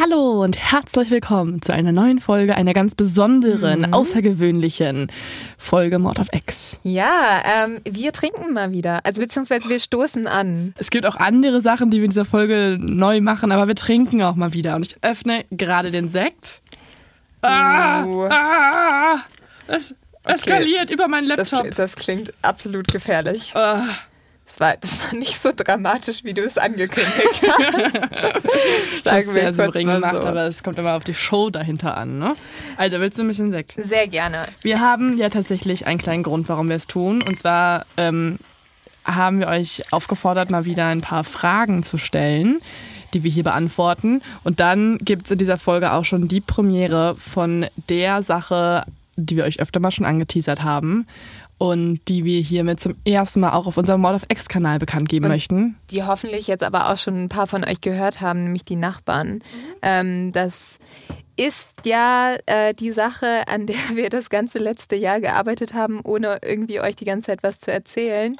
Hallo und herzlich willkommen zu einer neuen Folge, einer ganz besonderen, außergewöhnlichen Folge Mord of X. Ja, ähm, wir trinken mal wieder. Also beziehungsweise wir stoßen an. Es gibt auch andere Sachen, die wir in dieser Folge neu machen, aber wir trinken auch mal wieder. Und ich öffne gerade den Sekt. Ah, Uh. ah, es eskaliert über meinen Das, Laptop. das klingt absolut gefährlich. Ah, Das war, das war nicht so dramatisch, wie du es angekündigt hast. Sagen wir sehr kurz souverän mal gemacht, so. aber es kommt immer auf die Show dahinter an. Ne? Also willst du ein bisschen Sekt? Sehr gerne. Wir haben ja tatsächlich einen kleinen Grund, warum wir es tun. Und zwar ähm, haben wir euch aufgefordert, mal wieder ein paar Fragen zu stellen, die wir hier beantworten. Und dann gibt es in dieser Folge auch schon die Premiere von der Sache, die wir euch öfter mal schon angeteasert haben. Und die wir hiermit zum ersten Mal auch auf unserem Mord of X-Kanal bekannt geben Und- möchten. Die hoffentlich jetzt aber auch schon ein paar von euch gehört haben, nämlich die Nachbarn. Ähm, das ist ja äh, die Sache, an der wir das ganze letzte Jahr gearbeitet haben, ohne irgendwie euch die ganze Zeit was zu erzählen.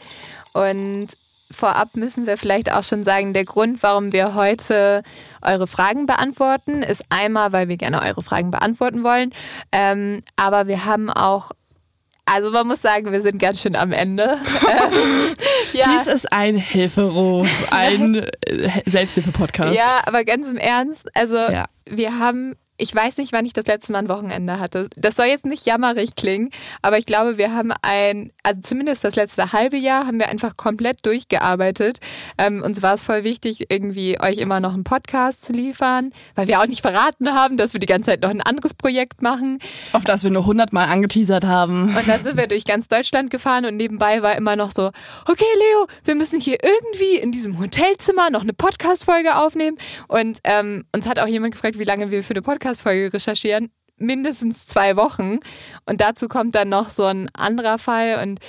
Und vorab müssen wir vielleicht auch schon sagen, der Grund, warum wir heute eure Fragen beantworten, ist einmal, weil wir gerne eure Fragen beantworten wollen. Ähm, aber wir haben auch, also man muss sagen, wir sind ganz schön am Ende. ähm, ja. Dies ist ein Hilferuf, ein Selbsthilfe-Podcast. Ja, aber ganz im Ernst, also Ja. wir haben, ich weiß nicht, wann ich das letzte Mal ein Wochenende hatte. Das soll jetzt nicht jammerig klingen, aber ich glaube, wir haben ein, also zumindest das letzte halbe Jahr haben wir einfach komplett durchgearbeitet. Ähm, uns war es voll wichtig, irgendwie euch immer noch einen Podcast zu liefern, weil wir auch nicht verraten haben, dass wir die ganze Zeit noch ein anderes Projekt machen. Auf das wir nur hundertmal angeteasert haben. Und dann sind wir durch ganz Deutschland gefahren und nebenbei war immer noch so, okay Leo, wir müssen hier irgendwie in diesem Hotelzimmer noch eine Podcast-Folge aufnehmen. Und ähm, uns hat auch jemand gefragt, wie lange wir für eine Podcast-Folge recherchieren. Mindestens zwei Wochen. Und dazu kommt dann noch so ein anderer Fall und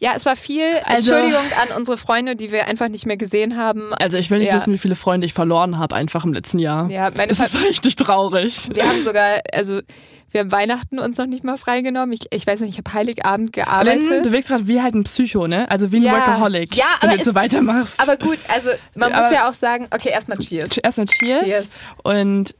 ja, es war viel. Also- Entschuldigung an unsere Freunde, die wir einfach nicht mehr gesehen haben. Also ich will nicht Ja. wissen, wie viele Freunde ich verloren habe einfach im letzten Jahr. Ja, meine Das ist richtig traurig. wir haben sogar, also wir haben Weihnachten uns noch nicht mal freigenommen. Ich, ich weiß nicht, ich habe Heiligabend gearbeitet. Lynn, du wirkst gerade wie halt ein Psycho, ne? Also wie ein Ja. Workaholic, Ja, wenn du jetzt so es- weitermachst. Aber gut, also man Aber- muss ja auch sagen, okay, erstmal Cheers. Erstmal Cheers. Cheers. Und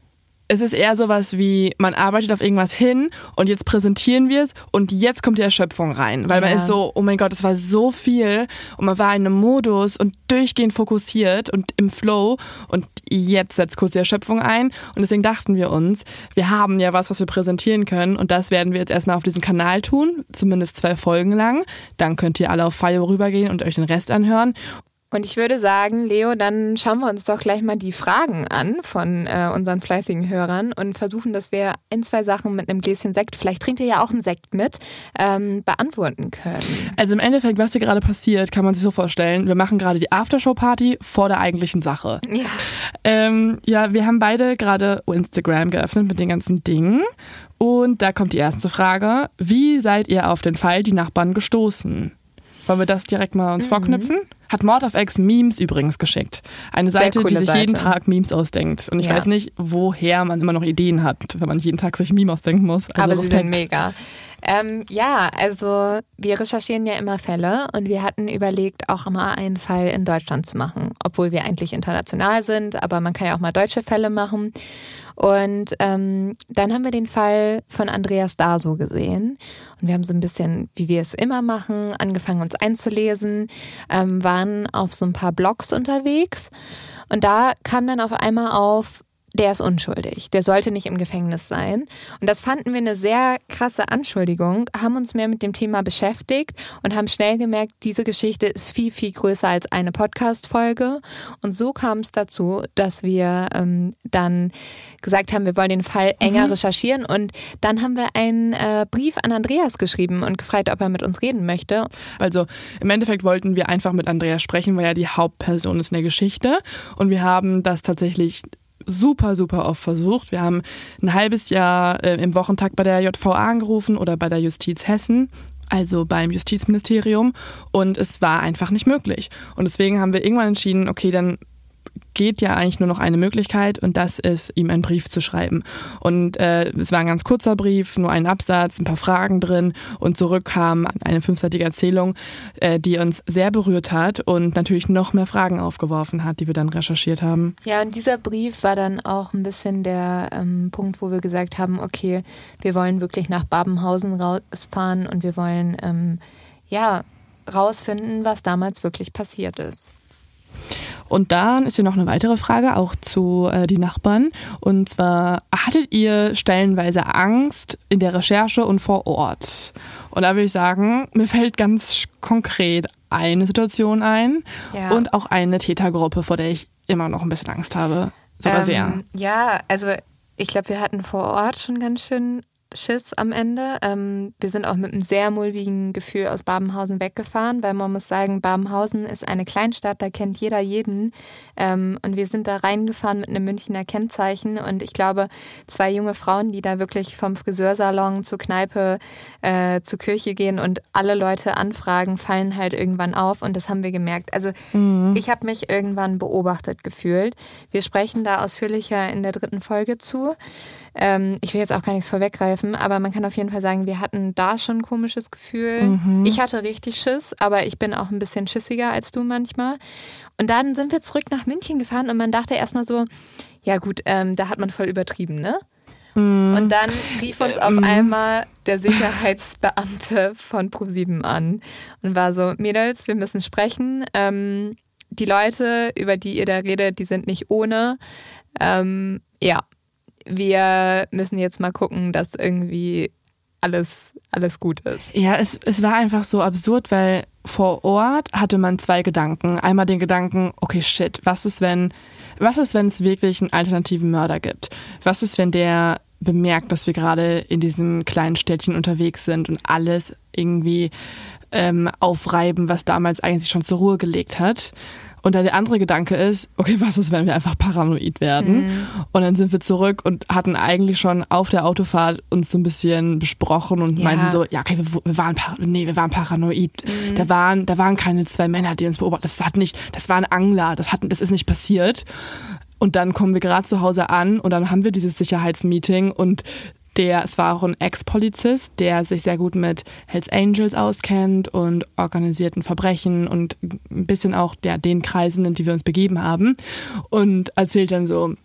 es ist eher sowas wie, man arbeitet auf irgendwas hin und jetzt präsentieren wir es und jetzt kommt die Erschöpfung rein. Weil man Ja. ist so, oh mein Gott, es war so viel und man war in einem Modus und durchgehend fokussiert und im Flow und jetzt setzt kurz die Erschöpfung ein. Und deswegen dachten wir uns, wir haben ja was, was wir präsentieren können und das werden wir jetzt erstmal auf diesem Kanal tun, zumindest zwei Folgen lang. Dann könnt ihr alle auf Fire rübergehen und euch den Rest anhören. Und ich würde sagen, Leo, dann schauen wir uns doch gleich mal die Fragen an von äh, unseren fleißigen Hörern und versuchen, dass wir ein, zwei Sachen mit einem Gläschen Sekt, vielleicht trinkt ihr ja auch einen Sekt mit, ähm, beantworten können. Also im Endeffekt, was hier gerade passiert, kann man sich so vorstellen. Wir machen gerade die Aftershow-Party vor der eigentlichen Sache. Ja. Ähm, ja, wir haben beide gerade Instagram geöffnet mit den ganzen Dingen. Und da kommt die erste Frage. Wie seid ihr auf den Fall die Nachbarn gestoßen? Wollen wir das direkt mal Mhm. uns vorknüpfen? Hat Mord of X Memes übrigens geschickt. Eine Seite, die sich jeden Seite. Tag Memes ausdenkt. Und ich Ja. weiß nicht, woher man immer noch Ideen hat, wenn man jeden Tag sich Meme ausdenken muss. Also Aber sie sind Respekt. mega. Ähm, ja, also wir recherchieren ja immer Fälle und wir hatten überlegt, auch mal einen Fall in Deutschland zu machen, obwohl wir eigentlich international sind, aber man kann ja auch mal deutsche Fälle machen. Und ähm, dann haben wir den Fall von Andreas Daso gesehen. Und wir haben so ein bisschen, wie wir es immer machen, angefangen uns einzulesen, ähm, waren auf so ein paar Blogs unterwegs. Und da kam dann auf einmal auf, der ist unschuldig, der sollte nicht im Gefängnis sein. Und das fanden wir eine sehr krasse Anschuldigung, haben uns mehr mit dem Thema beschäftigt und haben schnell gemerkt, diese Geschichte ist viel, viel größer als eine Podcast-Folge. Und so kam es dazu, dass wir ähm, dann gesagt haben, wir wollen den Fall enger mhm. recherchieren. Und dann haben wir einen äh, Brief an Andreas geschrieben und gefragt, ob er mit uns reden möchte. Also im Endeffekt wollten wir einfach mit Andreas sprechen, weil er die Hauptperson ist in der Geschichte. Und wir haben das tatsächlich super, super oft versucht. Wir haben ein halbes Jahr äh, im Wochentag bei der JVA angerufen oder bei der Justiz Hessen also beim Justizministerium und es war einfach nicht möglich. Und deswegen haben wir irgendwann entschieden, okay, dann geht ja eigentlich nur noch eine Möglichkeit und das ist, ihm einen Brief zu schreiben. Und äh, es war ein ganz kurzer Brief, nur ein Absatz, ein paar Fragen drin und zurück kam eine fünfseitige Erzählung, äh, die uns sehr berührt hat und natürlich noch mehr Fragen aufgeworfen hat, die wir dann recherchiert haben. Ja, und dieser Brief war dann auch ein bisschen der ähm, Punkt, wo wir gesagt haben, okay, wir wollen wirklich nach Babenhausen rausfahren und wir wollen ähm, ja rausfinden, was damals wirklich passiert ist. Und dann ist hier noch eine weitere Frage, auch zu äh, die Nachbarn. Und zwar, hattet ihr stellenweise Angst in der Recherche und vor Ort? Und da würde ich sagen, mir fällt ganz konkret eine Situation ein ja. und auch eine Tätergruppe, vor der ich immer noch ein bisschen Angst habe. Sogar ähm, sehr. Ja, also ich glaube, wir hatten vor Ort schon ganz schön Schiss am Ende. Ähm, wir sind auch mit einem sehr mulmigen Gefühl aus Babenhausen weggefahren, weil man muss sagen, Babenhausen ist eine Kleinstadt, da kennt jeder jeden. Ähm, und wir sind da reingefahren mit einem Münchner Kennzeichen. Und ich glaube, zwei junge Frauen, die da wirklich vom Friseursalon zur Kneipe, äh, zur Kirche gehen und alle Leute anfragen, fallen halt irgendwann auf. Und das haben wir gemerkt. Also mhm. ich habe mich irgendwann beobachtet gefühlt. Wir sprechen da ausführlicher in der dritten Folge zu. Ähm, ich will jetzt auch gar nichts vorweggreifen, aber man kann auf jeden Fall sagen, wir hatten da schon ein komisches Gefühl. Mhm. Ich hatte richtig Schiss, aber ich bin auch ein bisschen schissiger als du manchmal. Und dann sind wir zurück nach München gefahren und man dachte erstmal so, ja gut, ähm, da hat man voll übertrieben, ne? Mhm. Und dann rief uns auf mhm. einmal der Sicherheitsbeamte von ProSieben an und war so, Mädels, wir müssen sprechen. Ähm, die Leute, über die ihr da redet, die sind nicht ohne. Ähm, ja, wir müssen jetzt mal gucken, dass irgendwie alles, alles gut ist. Ja, es, es war einfach so absurd, weil vor Ort hatte man zwei Gedanken. Einmal den Gedanken, okay, shit, was ist, wenn, was ist, wenn es wirklich einen alternativen Mörder gibt? Was ist, wenn der bemerkt, dass wir gerade in diesem kleinen Städtchen unterwegs sind und alles irgendwie ähm, aufreiben, was damals eigentlich schon zur Ruhe gelegt hat. Und dann der andere Gedanke ist, okay, was ist, wenn wir einfach paranoid werden? Mhm. Und dann sind wir zurück und hatten eigentlich schon auf der Autofahrt uns so ein bisschen besprochen und ja. meinten so, ja, okay, wir, wir waren, nee, wir waren paranoid. Mhm. Da waren, da waren keine zwei Männer, die uns beobachtet. Das hat nicht, das war ein Angler. Das hat, das ist nicht passiert. Und dann kommen wir gerade zu Hause an und dann haben wir dieses Sicherheitsmeeting und der, es war auch ein Ex-Polizist, der sich sehr gut mit Hells Angels auskennt und organisierten Verbrechen und ein bisschen auch der, den Kreisen, in die wir uns begeben haben. Und erzählt dann so,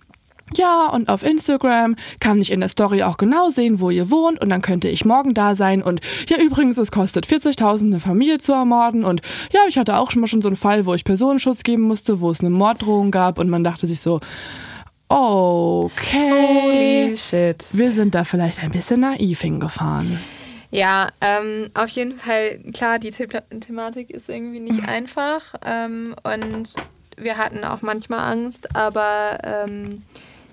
ja, und auf Instagram kann ich in der Story auch genau sehen, wo ihr wohnt und dann könnte ich morgen da sein. Und ja, übrigens, es kostet 40.000 eine Familie zu ermorden. Und ja, ich hatte auch schon mal schon so einen Fall, wo ich Personenschutz geben musste, wo es eine Morddrohung gab. Und man dachte sich so, Okay. Holy shit. Wir sind da vielleicht ein bisschen naiv hingefahren. Ja, ähm, auf jeden Fall, klar, die The Thematik ist irgendwie nicht einfach ähm, und wir hatten auch manchmal Angst, aber ähm,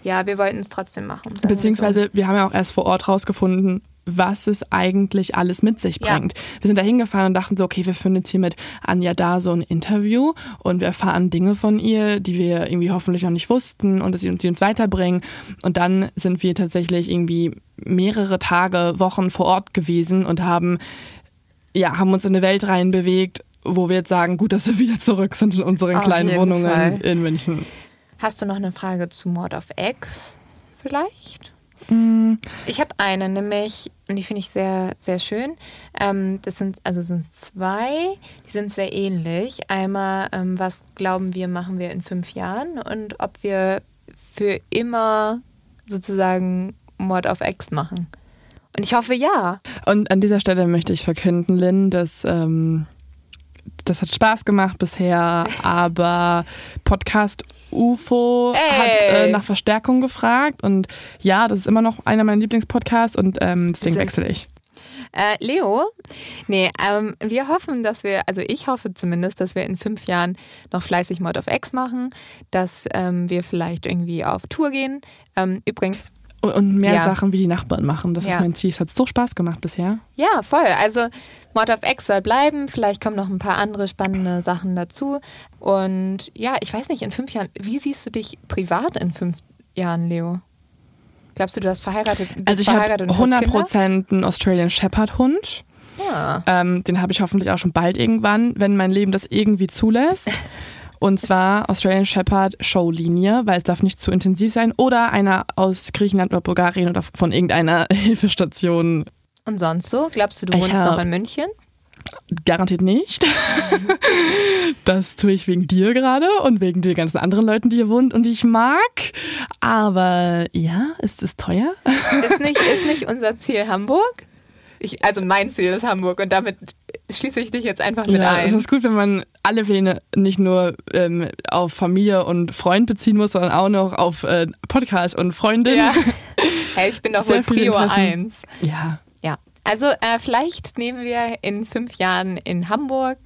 ja, wir wollten es trotzdem machen. Beziehungsweise, wir, so. wir haben ja auch erst vor Ort rausgefunden, was es eigentlich alles mit sich bringt. Ja. Wir sind da hingefahren und dachten so, okay, wir führen jetzt hier mit Anja da so ein Interview und wir erfahren Dinge von ihr, die wir irgendwie hoffentlich noch nicht wussten und dass sie uns, die uns weiterbringen. Und dann sind wir tatsächlich irgendwie mehrere Tage, Wochen vor Ort gewesen und haben, ja, haben uns in eine Welt reinbewegt, wo wir jetzt sagen, gut, dass wir wieder zurück sind in unseren Auf kleinen Wohnungen Fall. in München. Hast du noch eine Frage zu Mord of X vielleicht? Mm, Ich habe eine, nämlich, und die finde ich sehr, sehr schön. Ähm, das sind, also sind zwei, die sind sehr ähnlich. Einmal, ähm, was glauben wir, machen wir in fünf Jahren und ob wir für immer sozusagen Mord auf Ex machen. Und ich hoffe ja. Und an dieser Stelle möchte ich verkünden, Lynn, dass ähm, das hat Spaß gemacht bisher, aber Podcast UFO Ey. hat äh, nach Verstärkung gefragt und ja, das ist immer noch einer meiner Lieblingspodcasts und ähm, deswegen wechsle ich. Äh, Leo, nee, ähm, wir hoffen, dass wir, also ich hoffe zumindest, dass wir in fünf Jahren noch fleißig Mord auf Ex machen, dass ähm, wir vielleicht irgendwie auf Tour gehen. Ähm, übrigens, Und- mehr Ja. Sachen wie die Nachbarn machen. Das Ja. ist mein Ziel. Es hat so Spaß gemacht bisher. ja, voll. Also Mord auf Ex soll bleiben. Vielleicht kommen noch ein paar andere spannende Sachen dazu. Und ja, ich weiß nicht, in fünf Jahren, wie siehst du dich privat in fünf Jahren, Leo? Glaubst du, du hast verheiratet? bist Also ich habe verheiratet und hast 100% einen Australian Shepherd Hund. Ja. Ähm, den habe ich hoffentlich auch schon bald irgendwann, wenn mein Leben das irgendwie zulässt. Und zwar Australian Shepherd Showlinie, weil es darf nicht zu intensiv sein. Oder einer aus Griechenland oder Bulgarien oder von irgendeiner Hilfestation. Und sonst so? Glaubst du, du wohnst noch in München? Garantiert nicht. das tue ich wegen dir gerade und wegen den ganzen anderen Leuten, die hier wohnen und die ich mag. Aber ja, ist es teuer? Ist nicht, ist nicht unser Ziel Hamburg? Ich, also mein Ziel ist Hamburg und damit schließe ich dich jetzt einfach mit Ja, ein. es ist gut, wenn man alle Pläne nicht nur ähm, auf Familie und Freund beziehen muss, sondern auch noch auf äh, Podcast und Freundin. ja. Hey, ich bin doch Sehr wohl Prio Interessen. 1. ja. Ja. Also äh, vielleicht nehmen wir in fünf Jahren in Hamburg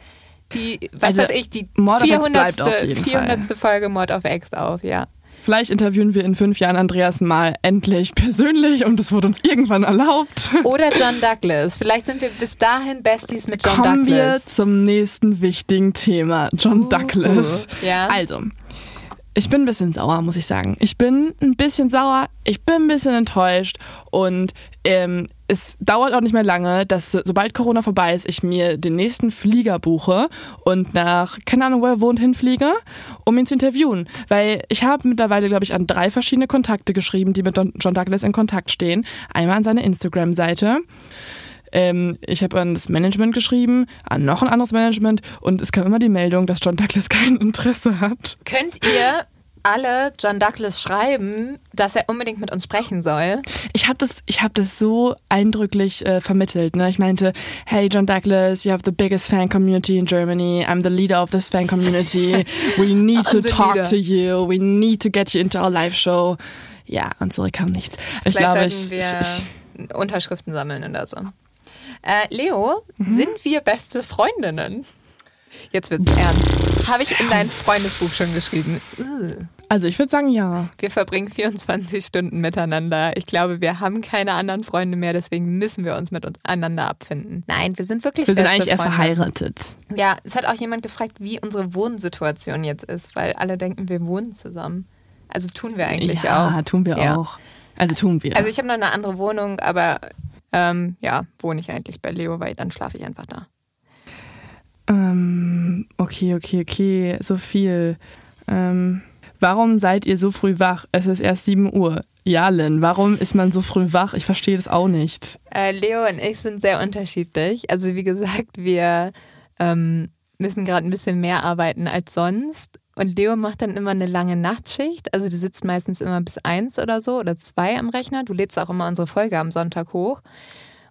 die, was Also, weiß ich, die Mord auf Ex 400. bleibt auf jeden 400. Folge Mord auf Ex auf, ja. Vielleicht interviewen wir in fünf Jahren Andreas mal endlich persönlich und das wurde uns irgendwann erlaubt. Oder John Douglas. Vielleicht sind wir bis dahin Besties mit John Kommen wir Douglas. zum nächsten wichtigen Thema, John Uh, Douglas. ja. Also, ich bin ein bisschen sauer, muss ich sagen. Ich bin ein bisschen sauer, ich bin ein bisschen enttäuscht und ähm, es dauert auch nicht mehr lange, dass so- sobald Corona vorbei ist, ich mir den nächsten Flieger buche und nach, keine Ahnung, wo er wohnt, hinfliege, um ihn zu interviewen. Weil ich habe mittlerweile, glaube ich, an drei verschiedene Kontakte geschrieben, die mit Don- John Douglas in Kontakt stehen. Einmal an seine Instagram-Seite. Ähm, ich habe an das Management geschrieben, an noch ein anderes Management und es kam immer die Meldung, dass John Douglas kein Interesse hat. Könnt ihr alle John Douglas schreiben, dass er unbedingt mit uns sprechen soll? Ich habe das, ich habe das so eindrücklich äh, vermittelt. Ne? Ich meinte, hey John Douglas, you have the biggest fan community in Germany. I'm the leader of this fan community. We need to talk leader. to you. We need to get you into our live show. Ja, und zurück kam nichts. Ich glaube, ich, ich, ich Unterschriften sammeln oder so. Äh, Leo, Mhm. sind wir beste Freundinnen? Jetzt wird's ernst. Habe ich in dein Freundesbuch schon geschrieben. Also ich würde sagen ja. Wir verbringen 24 Stunden miteinander. Ich glaube, wir haben keine anderen Freunde mehr, deswegen müssen wir uns miteinander abfinden. Nein, wir sind wirklich Wir sind eigentlich eher Freunde. verheiratet. Ja, es hat auch jemand gefragt, wie unsere Wohnsituation jetzt ist, weil alle denken, wir wohnen zusammen. Also tun wir eigentlich ja, auch. tun wir Ja. auch. Also tun wir. Also ich habe noch eine andere Wohnung, aber ähm, ja, wohne ich eigentlich bei Leo, weil dann schlafe ich einfach da. Ähm, okay, okay, okay, so viel. Ähm, warum seid ihr so früh wach? Es ist erst 7 Uhr. Ja, Lynn, warum ist man so früh wach? Ich verstehe das auch nicht. Äh, Leo und ich sind sehr unterschiedlich. Also wie gesagt, wir ähm, müssen gerade ein bisschen mehr arbeiten als sonst. Und Leo macht dann immer eine lange Nachtschicht. Also die sitzt meistens immer bis eins oder so oder zwei am Rechner. Du lädst auch immer unsere Folge am Sonntag hoch.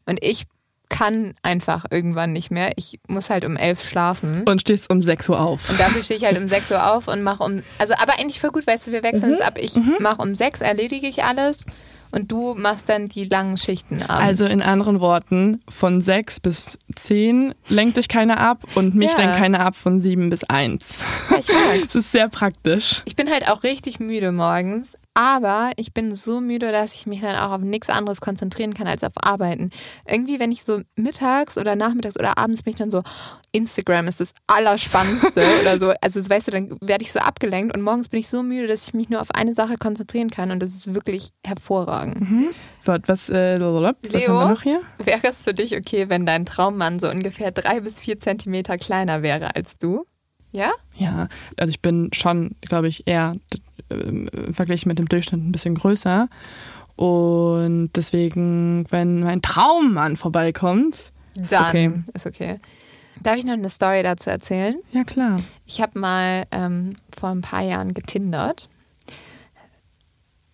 Und ich kann einfach irgendwann nicht mehr. Ich muss halt um elf schlafen. Und stehst um 6 Uhr auf. Und dafür stehe ich halt um 6 Uhr auf und mache um. Also, aber eigentlich voll gut, weißt du, wir wechseln es ab. Ich mache um 6, erledige ich alles und du machst dann die langen Schichten abends. Also in anderen Worten, von 6 bis 10 lenkt dich keiner ab und mich Ja. lenkt keiner ab von 7 bis 1. ich mag's. Das ist sehr praktisch. Ich bin halt auch richtig müde morgens, aber ich bin so müde, dass ich mich dann auch auf nichts anderes konzentrieren kann als auf Arbeiten. Irgendwie, wenn ich so mittags oder nachmittags oder abends bin ich dann so, Instagram ist das Allerspannendste oder so. Also weißt du, dann werde ich so abgelenkt und morgens bin ich so müde, dass ich mich nur auf eine Sache konzentrieren kann und das ist wirklich hervorragend. Warte, was, äh, lalalala, was Leo? haben wir noch hier? Wäre es für dich okay, wenn dein Traummann so ungefähr drei bis vier Zentimeter kleiner wäre als du? Ja? Ja, also ich bin schon, glaube ich, eher ähm, im Vergleich mit dem Durchschnitt ein bisschen größer. Und deswegen, wenn mein Traummann vorbeikommt, ist Dann okay. ist okay. Darf ich noch eine Story dazu erzählen? Ja, klar. Ich habe mal ähm, vor ein paar Jahren getindert.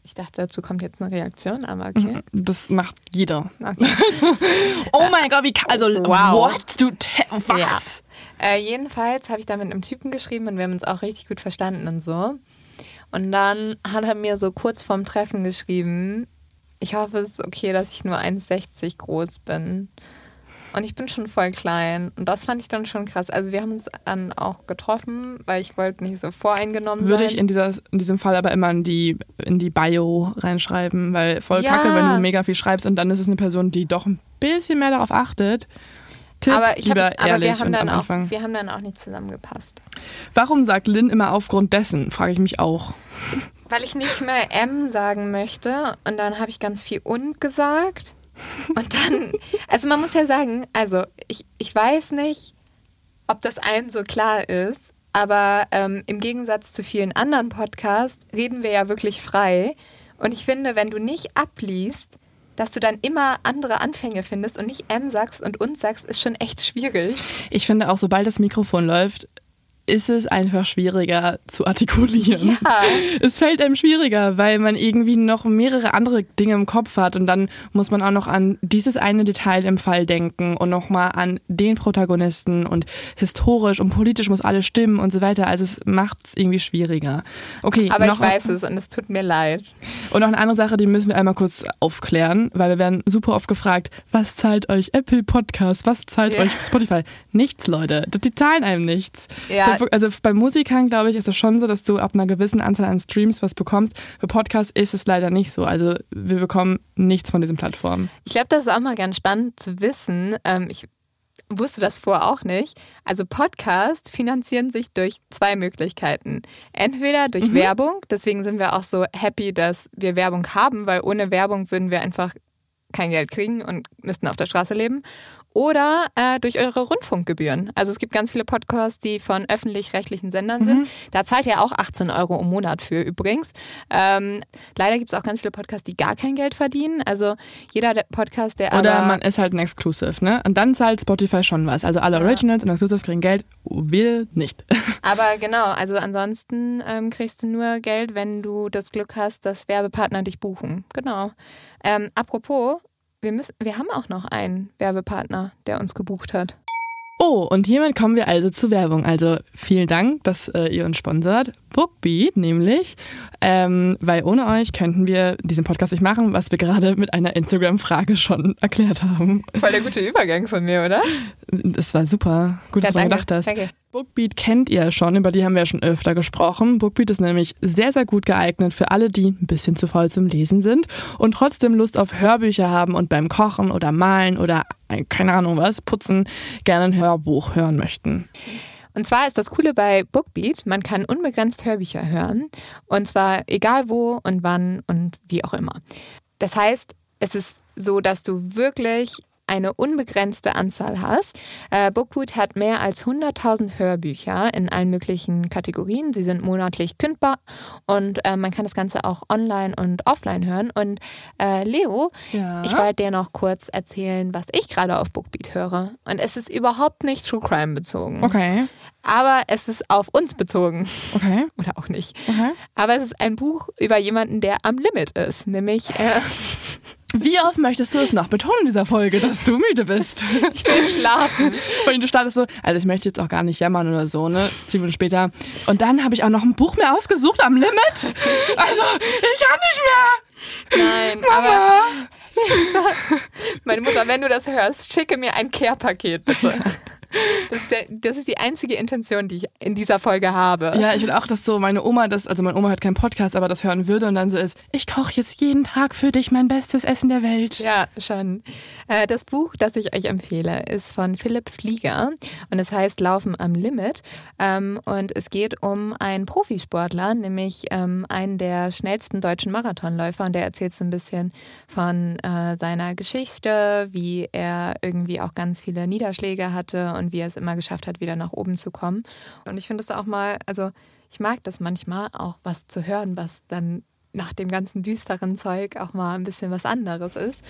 Ich dachte, dazu kommt jetzt eine Reaktion, aber okay. Das macht jeder. okay. Oh mein Gott, wie kann, also, Wow. what? Du, was? Äh, jedenfalls habe ich da mit einem Typen geschrieben und wir haben uns auch richtig gut verstanden und so. Und dann hat er mir so kurz vorm Treffen geschrieben, ich hoffe, es ist okay, dass ich nur 1,60 groß bin. Und ich bin schon voll klein. Und das fand ich dann schon krass. Also wir haben uns dann auch getroffen, weil ich wollte nicht so voreingenommen Würde sein. ich in, dieser, in diesem Fall aber immer in die, in die Bio reinschreiben, weil voll Ja. kacke, wenn du mega viel schreibst und dann ist es eine Person, die doch ein bisschen mehr darauf achtet. Tipp, aber ich hab, lieber aber ehrlich wir haben, und dann am auch, Anfang. wir haben dann auch nicht zusammengepasst. Warum sagt Lynn immer aufgrund dessen? Frage ich mich auch. Weil ich nicht mehr M sagen möchte und dann habe ich ganz viel und gesagt. Und dann, also man muss ja sagen, also ich, ich weiß nicht, ob das allen so klar ist, aber ähm, im Gegensatz zu vielen anderen Podcasts reden wir ja wirklich frei. Und ich finde, wenn du nicht abliest, dass du dann immer andere Anfänge findest und nicht M sagst und uns sagst, ist schon echt schwierig. Ich finde auch, sobald das Mikrofon läuft, ist es einfach schwieriger zu artikulieren. Ja. Es fällt einem schwieriger, weil man irgendwie noch mehrere andere Dinge im Kopf hat und dann muss man auch noch an dieses eine Detail im Fall denken und nochmal an den Protagonisten und historisch und politisch muss alles stimmen und so weiter. Also es macht es irgendwie schwieriger. Okay, Aber noch ich weiß es und es tut mir leid. und noch eine andere Sache, die müssen wir einmal kurz aufklären, weil wir werden super oft gefragt, was zahlt euch Apple Podcast, was zahlt Ja. euch Spotify? Nichts, Leute. Die zahlen einem nichts. Ja. Also bei Musikern, glaube ich, ist es schon so, dass du ab einer gewissen Anzahl an Streams was bekommst. Für Podcasts ist es leider nicht so. Also wir bekommen nichts von diesen Plattformen. Ich glaube, das ist auch mal ganz spannend zu wissen. Ähm, ich wusste das vorher auch nicht. Also Podcasts finanzieren sich durch zwei Möglichkeiten. Entweder durch Werbung, deswegen sind wir auch so happy, dass wir Werbung haben, weil ohne Werbung würden wir einfach kein Geld kriegen und müssten auf der Straße leben. Oder äh, durch eure Rundfunkgebühren. Also es gibt ganz viele Podcasts, die von öffentlich-rechtlichen Sendern sind. Da zahlt ihr auch 18 Euro im Monat für übrigens. Ähm, leider gibt es auch ganz viele Podcasts, die gar kein Geld verdienen. Also jeder der Podcast, der Oder man ist halt ein Exclusive, ne? Und dann zahlt Spotify schon was. Also alle Originals und Exclusive kriegen Geld, wir nicht. Aber genau, also ansonsten ähm, kriegst du nur Geld, wenn du das Glück hast, dass Werbepartner dich buchen. Genau. Ähm, apropos, wir, müssen, wir haben auch noch einen Werbepartner, der uns gebucht hat. Oh, und hiermit kommen wir also zur Werbung. Also vielen Dank, dass äh, ihr uns sponsert. Bookbeat nämlich, ähm, weil ohne euch könnten wir diesen Podcast nicht machen, was wir gerade mit einer Instagram-Frage schon erklärt haben. Voll der gute Übergang von mir, oder? Das war super. Gut, dass du gedacht hast. Danke. Bookbeat kennt ihr schon, über die haben wir ja schon öfter gesprochen. Bookbeat ist nämlich sehr, sehr gut geeignet für alle, die ein bisschen zu faul zum Lesen sind und trotzdem Lust auf Hörbücher haben und beim Kochen oder Malen oder äh, keine Ahnung was, putzen, gerne ein Hörbuch hören möchten. Und zwar ist das Coole bei Bookbeat, man kann unbegrenzt Hörbücher hören. Und zwar egal wo und wann und wie auch immer. Das heißt, es ist so, dass du wirklich eine unbegrenzte Anzahl hast. Äh, Bookwood hat mehr als 100.000 Hörbücher in allen möglichen Kategorien. Sie sind monatlich kündbar und äh, man kann das Ganze auch online und offline hören. Und äh, Leo, Ja. ich wollte dir noch kurz erzählen, was ich gerade auf Bookbeat höre. Und es ist überhaupt nicht True Crime bezogen. Okay, Aber es ist auf uns bezogen. okay, Oder auch nicht. okay. Aber es ist ein Buch über jemanden, der am Limit ist. Nämlich, äh, Wie oft möchtest du es noch betonen in dieser Folge, dass du müde bist? ich will schlafen. Und du startest so, also ich möchte jetzt auch gar nicht jammern oder so, ne? Zehn Minuten später. Und dann habe ich auch noch ein Buch mir ausgesucht am Limit. Also, ich kann nicht mehr. Nein, aber meine Mutter, wenn du das hörst, schicke mir ein Care-Paket, bitte. Das ist, der, das ist die einzige Intention, die ich in dieser Folge habe. Ja, ich will auch, dass so meine Oma das, also meine Oma hört keinen Podcast, aber das hören würde und dann so ist, ich koche jetzt jeden Tag für dich mein bestes Essen der Welt. Ja, schon. Äh, Das Buch, das ich euch empfehle, ist von Philipp Flieger und es heißt Laufen am Limit. Ähm, Und es geht um einen Profisportler, nämlich ähm, einen der schnellsten deutschen Marathonläufer und der erzählt so ein bisschen von äh, seiner Geschichte, wie er irgendwie auch ganz viele Niederschläge hatte und wie er es immer geschafft hat, wieder nach oben zu kommen. Und ich finde es auch mal, also ich mag das manchmal auch was zu hören, was dann nach dem ganzen düsteren Zeug auch mal ein bisschen was anderes ist.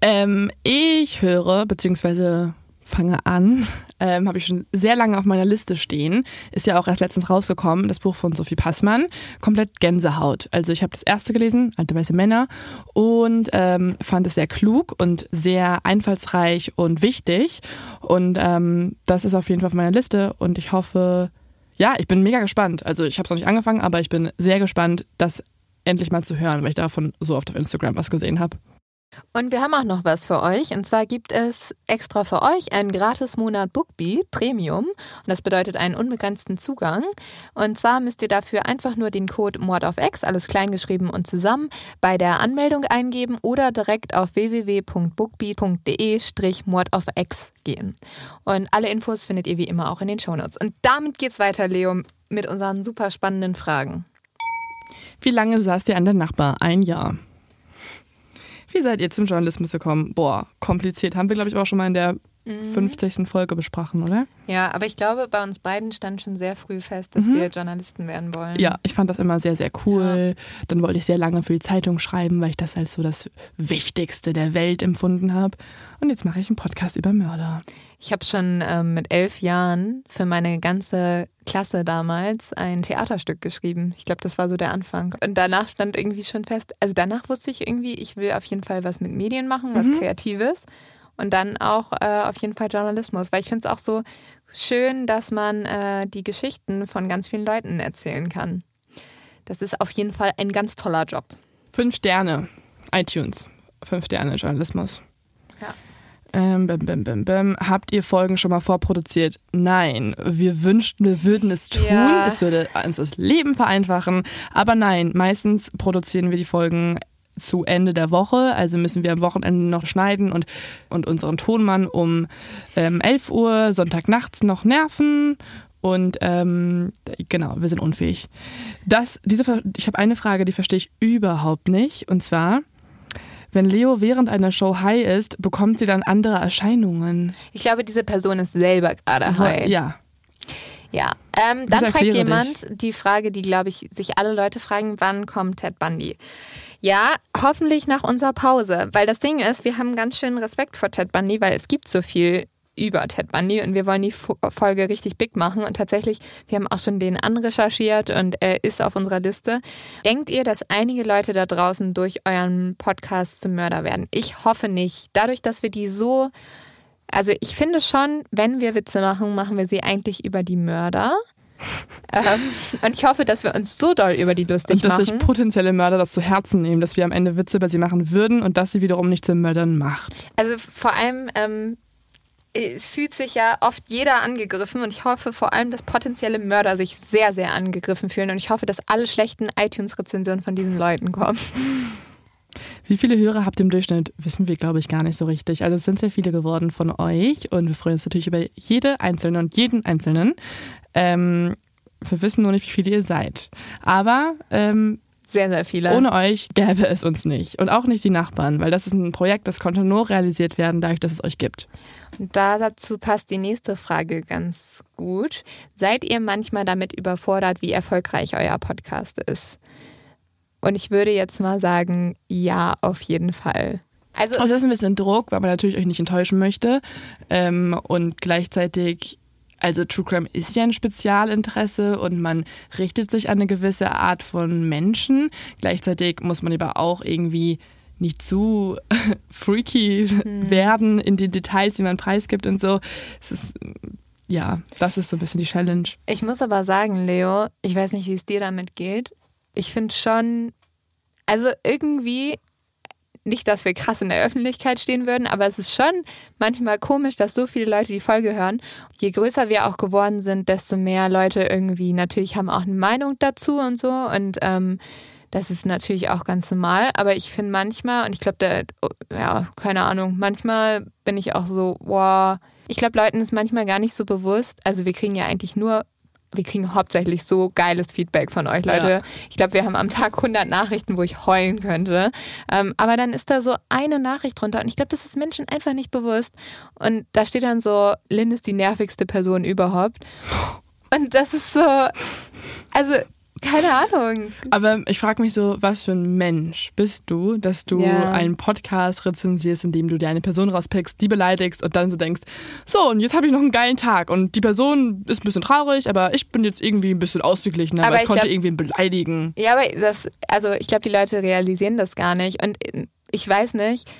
Ähm, ich höre, beziehungsweise fange an, ähm, habe ich schon sehr lange auf meiner Liste stehen. Ist ja auch erst letztens rausgekommen, das Buch von Sophie Passmann. Komplett Gänsehaut. Also ich habe das erste gelesen, Alte weiße Männer, und ähm, fand es sehr klug und sehr einfallsreich und wichtig. Und ähm, das ist auf jeden Fall auf meiner Liste und ich hoffe, ja, ich bin mega gespannt. Also ich habe es noch nicht angefangen, aber ich bin sehr gespannt, das endlich mal zu hören, weil ich davon so oft auf Instagram was gesehen habe. Und wir haben auch noch was für euch. Und zwar gibt es extra für euch einen Gratis-Monat Bookbeat Premium. Und das bedeutet einen unbegrenzten Zugang. Und zwar müsst ihr dafür einfach nur den Code Mord auf X, alles kleingeschrieben und zusammen, bei der Anmeldung eingeben oder direkt auf www.bookbeat.de-mord auf X gehen. Und alle Infos findet ihr wie immer auch in den Shownotes. Und damit geht's weiter, Leo, mit unseren super spannenden Fragen. Wie lange saßt ihr an der Nachbar? Ein Jahr. Seid ihr zum Journalismus gekommen? Boah, kompliziert. Haben wir, glaube ich, auch schon mal in der 50. Folge besprochen, oder? Ja, aber ich glaube, bei uns beiden stand schon sehr früh fest, dass wir Journalisten werden wollen. Ja, ich fand das immer sehr, sehr cool. Dann wollte ich sehr lange für die Zeitung schreiben, weil ich das als so das Wichtigste der Welt empfunden habe. Und jetzt mache ich einen Podcast über Mörder. Ich habe schon ähm, mit elf Jahren für meine ganze Klasse damals ein Theaterstück geschrieben. Ich glaube, das war so der Anfang. Und danach stand irgendwie schon fest, also danach wusste ich irgendwie, ich will auf jeden Fall was mit Medien machen, was Kreatives. Und dann auch äh, auf jeden Fall Journalismus, weil ich finde es auch so schön, dass man äh, die Geschichten von ganz vielen Leuten erzählen kann. Das ist auf jeden Fall ein ganz toller Job. Fünf Sterne. iTunes. Fünf Sterne Journalismus. Ja. Ähm, bim, bim, bim, bim. Habt ihr Folgen schon mal vorproduziert? Nein. Wir wünschten, wir würden es tun. Ja. Es würde uns das Leben vereinfachen. Aber nein, meistens produzieren wir die Folgen zu Ende der Woche. Also müssen wir am Wochenende noch schneiden und, und unseren Tonmann um ähm, 11 Uhr Sonntagnachts noch nerven. Und ähm, genau, wir sind unfähig. Das, diese, ich habe eine Frage, die verstehe ich überhaupt nicht. Und zwar, wenn Leo während einer Show high ist, bekommt sie dann andere Erscheinungen. Ich glaube, diese Person ist selber gerade high. Ja. Ja, ähm, dann fragt jemand die Frage, die, glaube ich, sich alle Leute fragen, wann kommt Ted Bundy? Ja, hoffentlich nach unserer Pause, weil das Ding ist, wir haben ganz schön Respekt vor Ted Bundy, weil es gibt so viel über Ted Bundy und wir wollen die Fo- Folge richtig big machen und tatsächlich, wir haben auch schon den anrecherchiert und er ist auf unserer Liste. Denkt ihr, dass einige Leute da draußen durch euren Podcast zum Mörder werden? Ich hoffe nicht. Dadurch, dass wir die so also ich finde schon, wenn wir Witze machen, machen wir sie eigentlich über die Mörder. Ähm, und ich hoffe, dass wir uns so doll über die lustig Und dass sich machen. potenzielle Mörder das zu Herzen nehmen, dass wir am Ende Witze über sie machen würden und dass sie wiederum nicht zu Mördern macht. Also vor allem, ähm, es fühlt sich ja oft jeder angegriffen und ich hoffe vor allem, dass potenzielle Mörder sich sehr, sehr angegriffen fühlen und ich hoffe, dass alle schlechten iTunes-Rezensionen von diesen Leuten kommen. Wie viele Hörer habt ihr im Durchschnitt? Wissen wir, glaube ich, gar nicht so richtig. Also es sind sehr viele geworden von euch und wir freuen uns natürlich über jede Einzelne und jeden Einzelnen. Ähm, wir wissen nur nicht, wie viele ihr seid. Aber ähm, Sehr, sehr viele. ohne euch gäbe es uns nicht. Und auch nicht die Nachbarn, weil das ist ein Projekt, das konnte nur realisiert werden, dadurch, dass es euch gibt. Und da dazu passt die nächste Frage ganz gut. Seid ihr manchmal damit überfordert, wie erfolgreich euer Podcast ist? Und ich würde jetzt mal sagen, ja, auf jeden Fall. Also, Es ist ein bisschen Druck, weil man natürlich euch nicht enttäuschen möchte. Ähm, und gleichzeitig, also True Crime ist ja ein Spezialinteresse und man richtet sich an eine gewisse Art von Menschen. Gleichzeitig muss man aber auch irgendwie nicht zu freaky werden in die Details, die man preisgibt und so. Es ist, ja, das ist so ein bisschen die Challenge. ich muss aber sagen, Leo, ich weiß nicht, wie es dir damit geht. Ich finde schon, also irgendwie, nicht, dass wir krass in der Öffentlichkeit stehen würden, aber es ist schon manchmal komisch, dass so viele Leute die Folge hören. Je größer wir auch geworden sind, desto mehr Leute irgendwie natürlich haben auch eine Meinung dazu und so. Und ähm, das ist natürlich auch ganz normal. Aber ich finde manchmal, und ich glaube, der, ja, keine Ahnung, manchmal bin ich auch so, wow, ich glaube, Leuten ist manchmal gar nicht so bewusst. Also wir kriegen ja eigentlich nur wir kriegen hauptsächlich so geiles Feedback von euch, Leute. Ja. Ich glaube, wir haben am Tag 100 Nachrichten, wo ich heulen könnte. Ähm, aber dann ist da so eine Nachricht drunter und ich glaube, das ist Menschen einfach nicht bewusst. Und da steht dann so, Lynn ist die nervigste Person überhaupt. Und das ist so, also Keine Ahnung. Aber ich frage mich so, was für ein Mensch bist du, dass du Ja. einen Podcast rezensierst, in dem du dir eine Person rauspickst, die beleidigst und dann so denkst, so, und jetzt habe ich noch einen geilen Tag und die Person ist ein bisschen traurig, aber ich bin jetzt irgendwie ein bisschen ausgeglichen, aber, ich ich konnte glaub- irgendwen beleidigen. Ja, aber das, also ich glaube, die Leute realisieren das gar nicht. Und ich weiß nicht,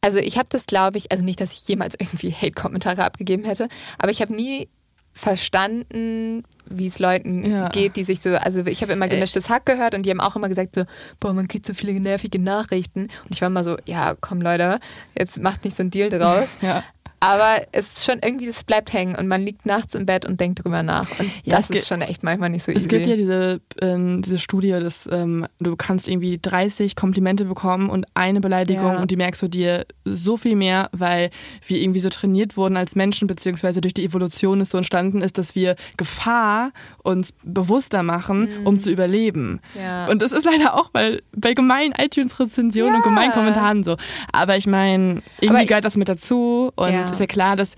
also ich habe das, glaube ich, also nicht, dass ich jemals irgendwie Hate-Kommentare abgegeben hätte, aber ich habe nie verstanden, wie es Leuten Ja. geht, die sich so, also ich habe immer gemischtes Hack gehört und die haben auch immer gesagt so, boah, man kriegt so viele nervige Nachrichten. Und ich war immer so, ja, komm Leute, jetzt macht nicht so ein Deal draus. Ja. Aber es ist schon irgendwie, es bleibt hängen und man liegt nachts im Bett und denkt drüber nach. Und Ja, das es ist schon echt manchmal nicht so Es easy. gibt ja diese, ähm, diese Studie, dass ähm, du kannst irgendwie 30 Komplimente bekommen und eine Beleidigung Ja. und die merkst du dir so viel mehr, weil wir irgendwie so trainiert wurden als Menschen, beziehungsweise durch die Evolution es so entstanden ist, dass wir Gefahr uns bewusster machen, um zu überleben. Mhm. Ja. Und das ist leider auch bei, bei gemeinen iTunes-Rezensionen und gemeinen Kommentaren so. Aber ich meine, irgendwie gehört das mit dazu und. Ist ja klar, dass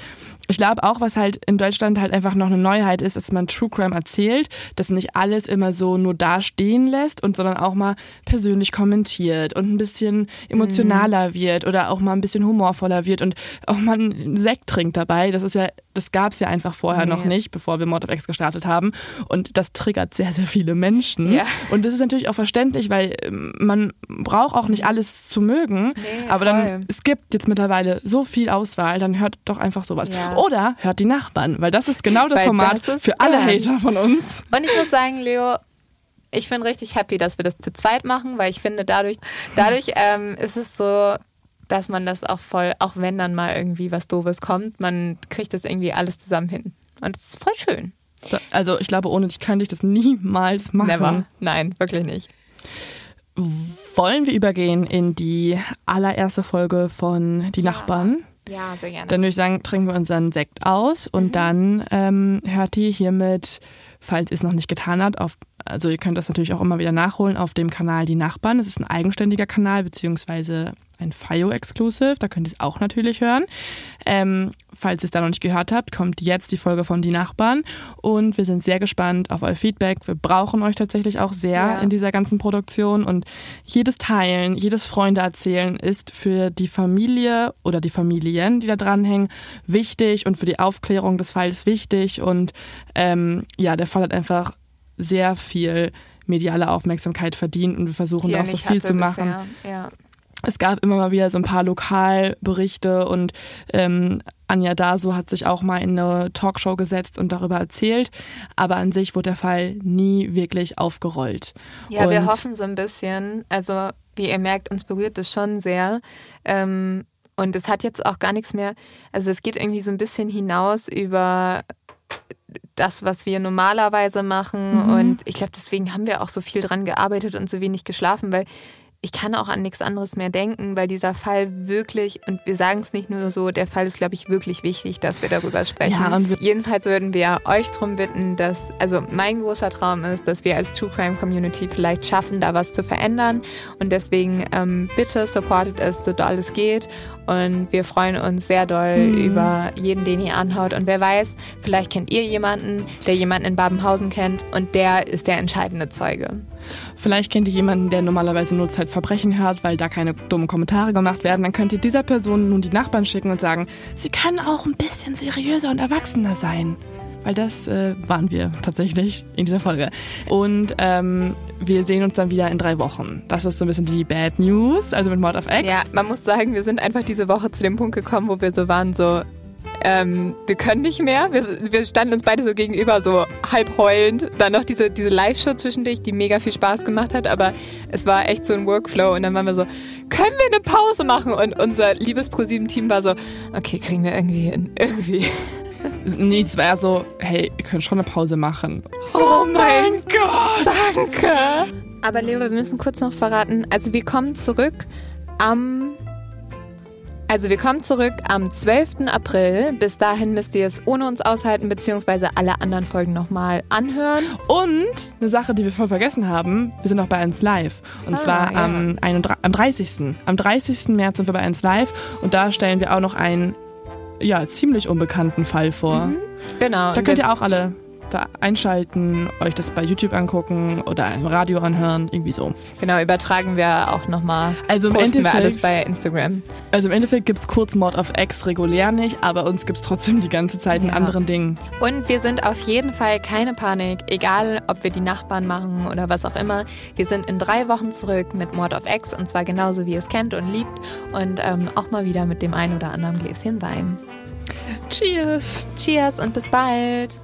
ich glaube auch, was halt in Deutschland halt einfach noch eine Neuheit ist, dass man True Crime erzählt, dass nicht alles immer so nur da stehen lässt und sondern auch mal persönlich kommentiert und ein bisschen emotionaler wird oder auch mal ein bisschen humorvoller wird und auch mal einen Sekt trinkt dabei. Das ist ja, das gab es ja einfach vorher Nee. noch nicht, bevor wir Mord of X gestartet haben. Und das triggert sehr, sehr viele Menschen. Ja. Und das ist natürlich auch verständlich, weil ähm, man braucht auch nicht alles zu mögen. Nee, aber voll. dann, es gibt jetzt mittlerweile so viel Auswahl, dann hört doch einfach sowas. Ja. Oder hört die Nachbarn, weil das ist genau das Weil Format das für alle ernst. Hater von uns. Und ich muss sagen, Leo, ich bin richtig happy, dass wir das zu zweit machen, weil ich finde, dadurch, dadurch ähm, ist es so, dass man das auch voll, auch wenn dann mal irgendwie was Doofes kommt, man kriegt das irgendwie alles zusammen hin. Und es ist voll schön. Also ich glaube, ohne dich könnte ich das niemals machen. Never. Nein, wirklich nicht. Wollen wir übergehen in die allererste Folge von Die Nachbarn? Ja, sehr gerne. Dann würde ich sagen, trinken wir unseren Sekt aus und dann ähm, hört ihr hiermit, falls ihr es noch nicht getan habt, auf, also ihr könnt das natürlich auch immer wieder nachholen auf dem Kanal Die Nachbarn. Es ist ein eigenständiger Kanal, beziehungsweise ein FIO-Exclusive, da könnt ihr es auch natürlich hören. Ähm, falls ihr es da noch nicht gehört habt, kommt jetzt die Folge von Die Nachbarn und wir sind sehr gespannt auf euer Feedback. Wir brauchen euch tatsächlich auch sehr Ja. in dieser ganzen Produktion und jedes Teilen, jedes Freunde erzählen ist für die Familie oder die Familien, die da dranhängen, wichtig und für die Aufklärung des Falls wichtig und ähm, ja, der Fall hat einfach sehr viel mediale Aufmerksamkeit verdient und wir versuchen da auch so viel zu machen. bisher. Ja. Es gab immer mal wieder so ein paar Lokalberichte und ähm, Anja Daso hat sich auch mal in eine Talkshow gesetzt und darüber erzählt. Aber an sich wurde der Fall nie wirklich aufgerollt. Ja, wir Und- hoffen so ein bisschen. Also, wie ihr merkt, uns berührt es schon sehr. Ähm, und es hat jetzt auch gar nichts mehr. Also, es geht irgendwie so ein bisschen hinaus über das, was wir normalerweise machen. Mhm. Und ich glaube, deswegen haben wir auch so viel dran gearbeitet und so wenig geschlafen, weil ich kann auch an nichts anderes mehr denken, weil dieser Fall wirklich, und wir sagen es nicht nur so, der Fall ist, glaube ich, wirklich wichtig, dass wir darüber sprechen. Ja, und Jedenfalls würden wir euch darum bitten, dass, also mein großer Traum ist, dass wir als True Crime Community vielleicht schaffen, da was zu verändern. Und deswegen ähm, bitte supportet es, so doll es geht. Und wir freuen uns sehr doll Mhm. über jeden, den ihr anhaut. Und wer weiß, vielleicht kennt ihr jemanden, der jemanden in Babenhausen kennt und der ist der entscheidende Zeuge. Vielleicht kennt ihr jemanden, der normalerweise nur Zeitverbrechen hört, weil da keine dummen Kommentare gemacht werden. Dann könnt ihr dieser Person nun die Nachbarn schicken und sagen, sie können auch ein bisschen seriöser und erwachsener sein. Weil das äh, waren wir tatsächlich in dieser Folge. Und ähm, wir sehen uns dann wieder in drei Wochen. Das ist so ein bisschen die Bad News, also mit Mord of X. Ja, man muss sagen, wir sind einfach diese Woche zu dem Punkt gekommen, wo wir so waren, so, ähm, wir können nicht mehr. Wir, wir standen uns beide so gegenüber, so halb heulend. Dann noch diese, diese Live-Show zwischendurch, die mega viel Spaß gemacht hat, aber es war echt so ein Workflow. Und dann waren wir so, können wir eine Pause machen? Und unser liebes ProSieben-Team war so, okay, kriegen wir irgendwie hin, irgendwie. Nee, es war ja so, hey, ihr könnt schon eine Pause machen. Oh mein Gott! Danke. Aber Leo, wir müssen kurz noch verraten. Also wir kommen zurück am. Also wir kommen zurück am 12. April. Bis dahin müsst ihr es ohne uns aushalten, beziehungsweise alle anderen Folgen nochmal anhören. Und eine Sache, die wir voll vergessen haben, wir sind auch bei 1 Live. Und Ah, zwar ja. am, 31, am 30. Am 30. März sind wir bei 1 Live und da stellen wir auch noch einen ja, ziemlich unbekannten Fall vor. Genau. Da könnt ihr auch alle später einschalten, euch das bei YouTube angucken oder im Radio anhören, irgendwie so. Genau, übertragen wir auch nochmal. Also im Posten wir Endeffekt- alles bei Instagram. Also im Endeffekt gibt es kurz Mord of X regulär nicht, aber uns gibt es trotzdem die ganze Zeit in Ja. anderen Dingen. Und wir sind auf jeden Fall keine Panik, egal ob wir die Nachbarn machen oder was auch immer. Wir sind in drei Wochen zurück mit Mord of X und zwar genauso wie ihr es kennt und liebt und ähm, auch mal wieder mit dem ein oder anderen Gläschen Wein. Cheers! Cheers und bis bald!